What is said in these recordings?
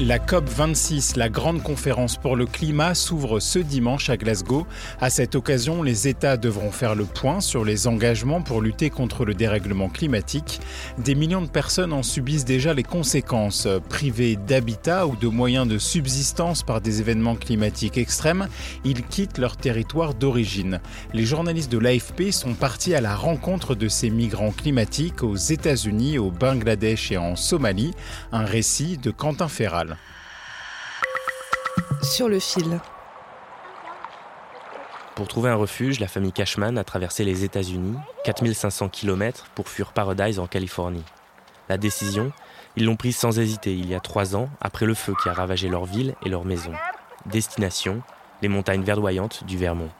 La COP26, la grande conférence pour le climat, s'ouvre ce dimanche à Glasgow. À cette occasion, les États devront faire le point sur les engagements pour lutter contre le dérèglement climatique. Des millions de personnes en subissent déjà les conséquences. Privés d'habitat ou de moyens de subsistance par des événements climatiques extrêmes, ils quittent leur territoire d'origine. Les journalistes de l'AFP sont partis à la rencontre de ces migrants climatiques aux États-Unis, au Bangladesh et en Somalie. Un récit de Quentin Ferral. Sur le fil. Pour trouver un refuge, la famille Cashman a traversé les États-Unis, 4500 km pour fuir Paradise en Californie. La décision, ils l'ont prise sans hésiter il y a trois ans, après le feu qui a ravagé leur ville et leur maison. Destination, les montagnes verdoyantes du Vermont.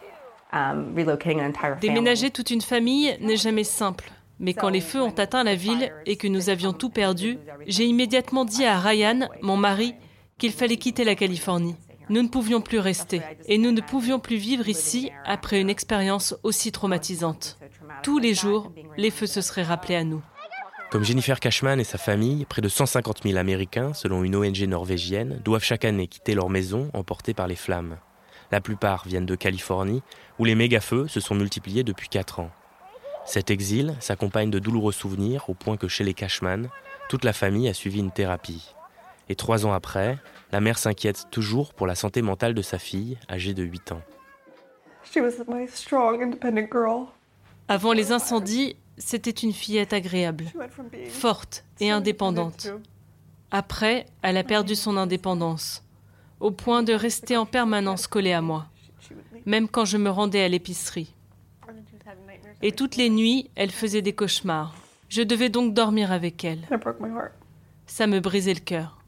Déménager toute une famille n'est jamais simple. Mais quand les feux ont atteint la ville et que nous avions tout perdu, j'ai immédiatement dit à Ryan, mon mari, qu'il fallait quitter la Californie. Nous ne pouvions plus rester et nous ne pouvions plus vivre ici après une expérience aussi traumatisante. Tous les jours, les feux se seraient rappelés à nous. Comme Jennifer Cashman et sa famille, près de 150 000 Américains, selon une ONG norvégienne, doivent chaque année quitter leur maison emportées par les flammes. La plupart viennent de Californie, où les méga-feux se sont multipliés depuis 4 ans. Cet exil s'accompagne de douloureux souvenirs au point que chez les Cashman, toute la famille a suivi une thérapie. Et trois ans après, la mère s'inquiète toujours pour la santé mentale de sa fille, âgée de 8 ans. Avant les incendies, c'était une fillette agréable, forte et indépendante. Après, elle a perdu son indépendance, au point de rester en permanence collée à moi, même quand je me rendais à l'épicerie. Et toutes les nuits, elle faisait des cauchemars. Je devais donc dormir avec elle. Ça me brisait le cœur.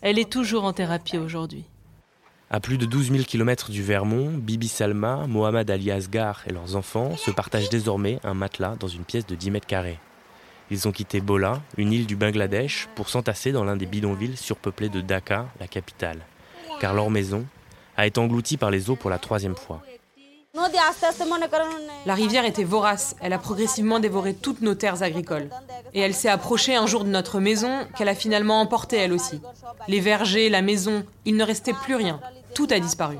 Elle est toujours en thérapie aujourd'hui. À plus de 12 000 km du Vermont, Bibi Salma, Mohamed Ali Asghar et leurs enfants se partagent désormais un matelas dans une pièce de 10 mètres carrés. Ils ont quitté Bola, une île du Bangladesh, pour s'entasser dans l'un des bidonvilles surpeuplés de Dhaka, la capitale, car leur maison a été engloutie par les eaux pour la troisième fois. La rivière était vorace, elle a progressivement dévoré toutes nos terres agricoles. Et elle s'est approchée un jour de notre maison qu'elle a finalement emportée elle aussi. Les vergers, la maison, il ne restait plus rien. Tout a disparu.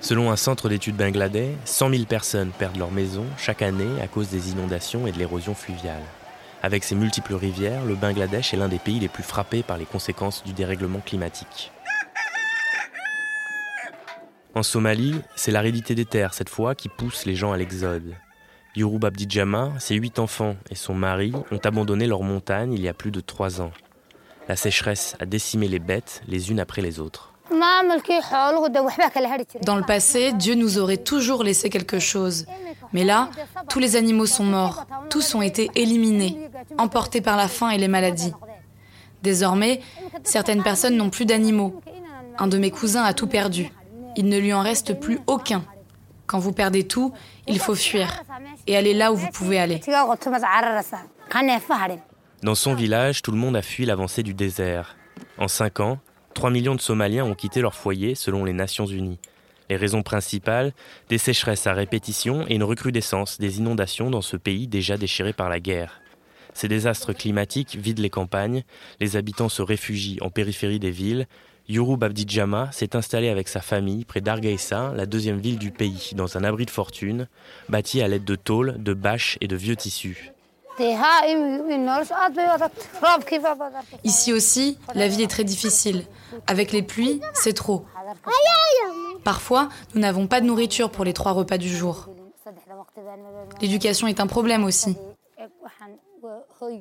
Selon un centre d'études bangladais, 100 000 personnes perdent leur maison chaque année à cause des inondations et de l'érosion fluviale. Avec ses multiples rivières, le Bangladesh est l'un des pays les plus frappés par les conséquences du dérèglement climatique. En Somalie, c'est l'aridité des terres cette fois qui pousse les gens à l'exode. Yourub Abdijama, ses huit enfants et son mari ont abandonné leur montagne il y a plus de trois ans. La sécheresse a décimé les bêtes les unes après les autres. Dans le passé, Dieu nous aurait toujours laissé quelque chose. Mais là, tous les animaux sont morts. Tous ont été éliminés, emportés par la faim et les maladies. Désormais, certaines personnes n'ont plus d'animaux. Un de mes cousins a tout perdu. Il ne lui en reste plus aucun. Quand vous perdez tout, il faut fuir et aller là où vous pouvez aller. Dans son village, tout le monde a fui l'avancée du désert. En cinq ans, 3 millions de Somaliens ont quitté leur foyer selon les Nations Unies. Les raisons principales, des sécheresses à répétition et une recrudescence des inondations dans ce pays déjà déchiré par la guerre. Ces désastres climatiques vident les campagnes, les habitants se réfugient en périphérie des villes. Yourub Abdijama s'est installé avec sa famille près d'Argeisa, la deuxième ville du pays, dans un abri de fortune, bâti à l'aide de tôles, de bâches et de vieux tissus. Ici aussi, la vie est très difficile. Avec les pluies, c'est trop. Parfois, nous n'avons pas de nourriture pour les trois repas du jour. L'éducation est un problème aussi.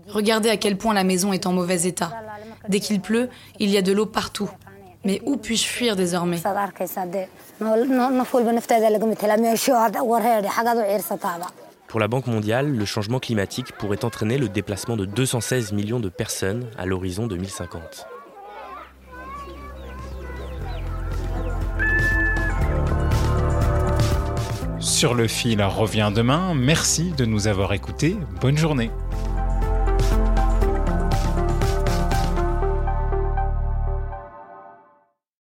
Regardez à quel point la maison est en mauvais état. Dès qu'il pleut, il y a de l'eau partout. Mais où puis-je fuir désormais? Pour la Banque mondiale, le changement climatique pourrait entraîner le déplacement de 216 millions de personnes à l'horizon 2050. Sur le fil revient demain. Merci de nous avoir écoutés. Bonne journée.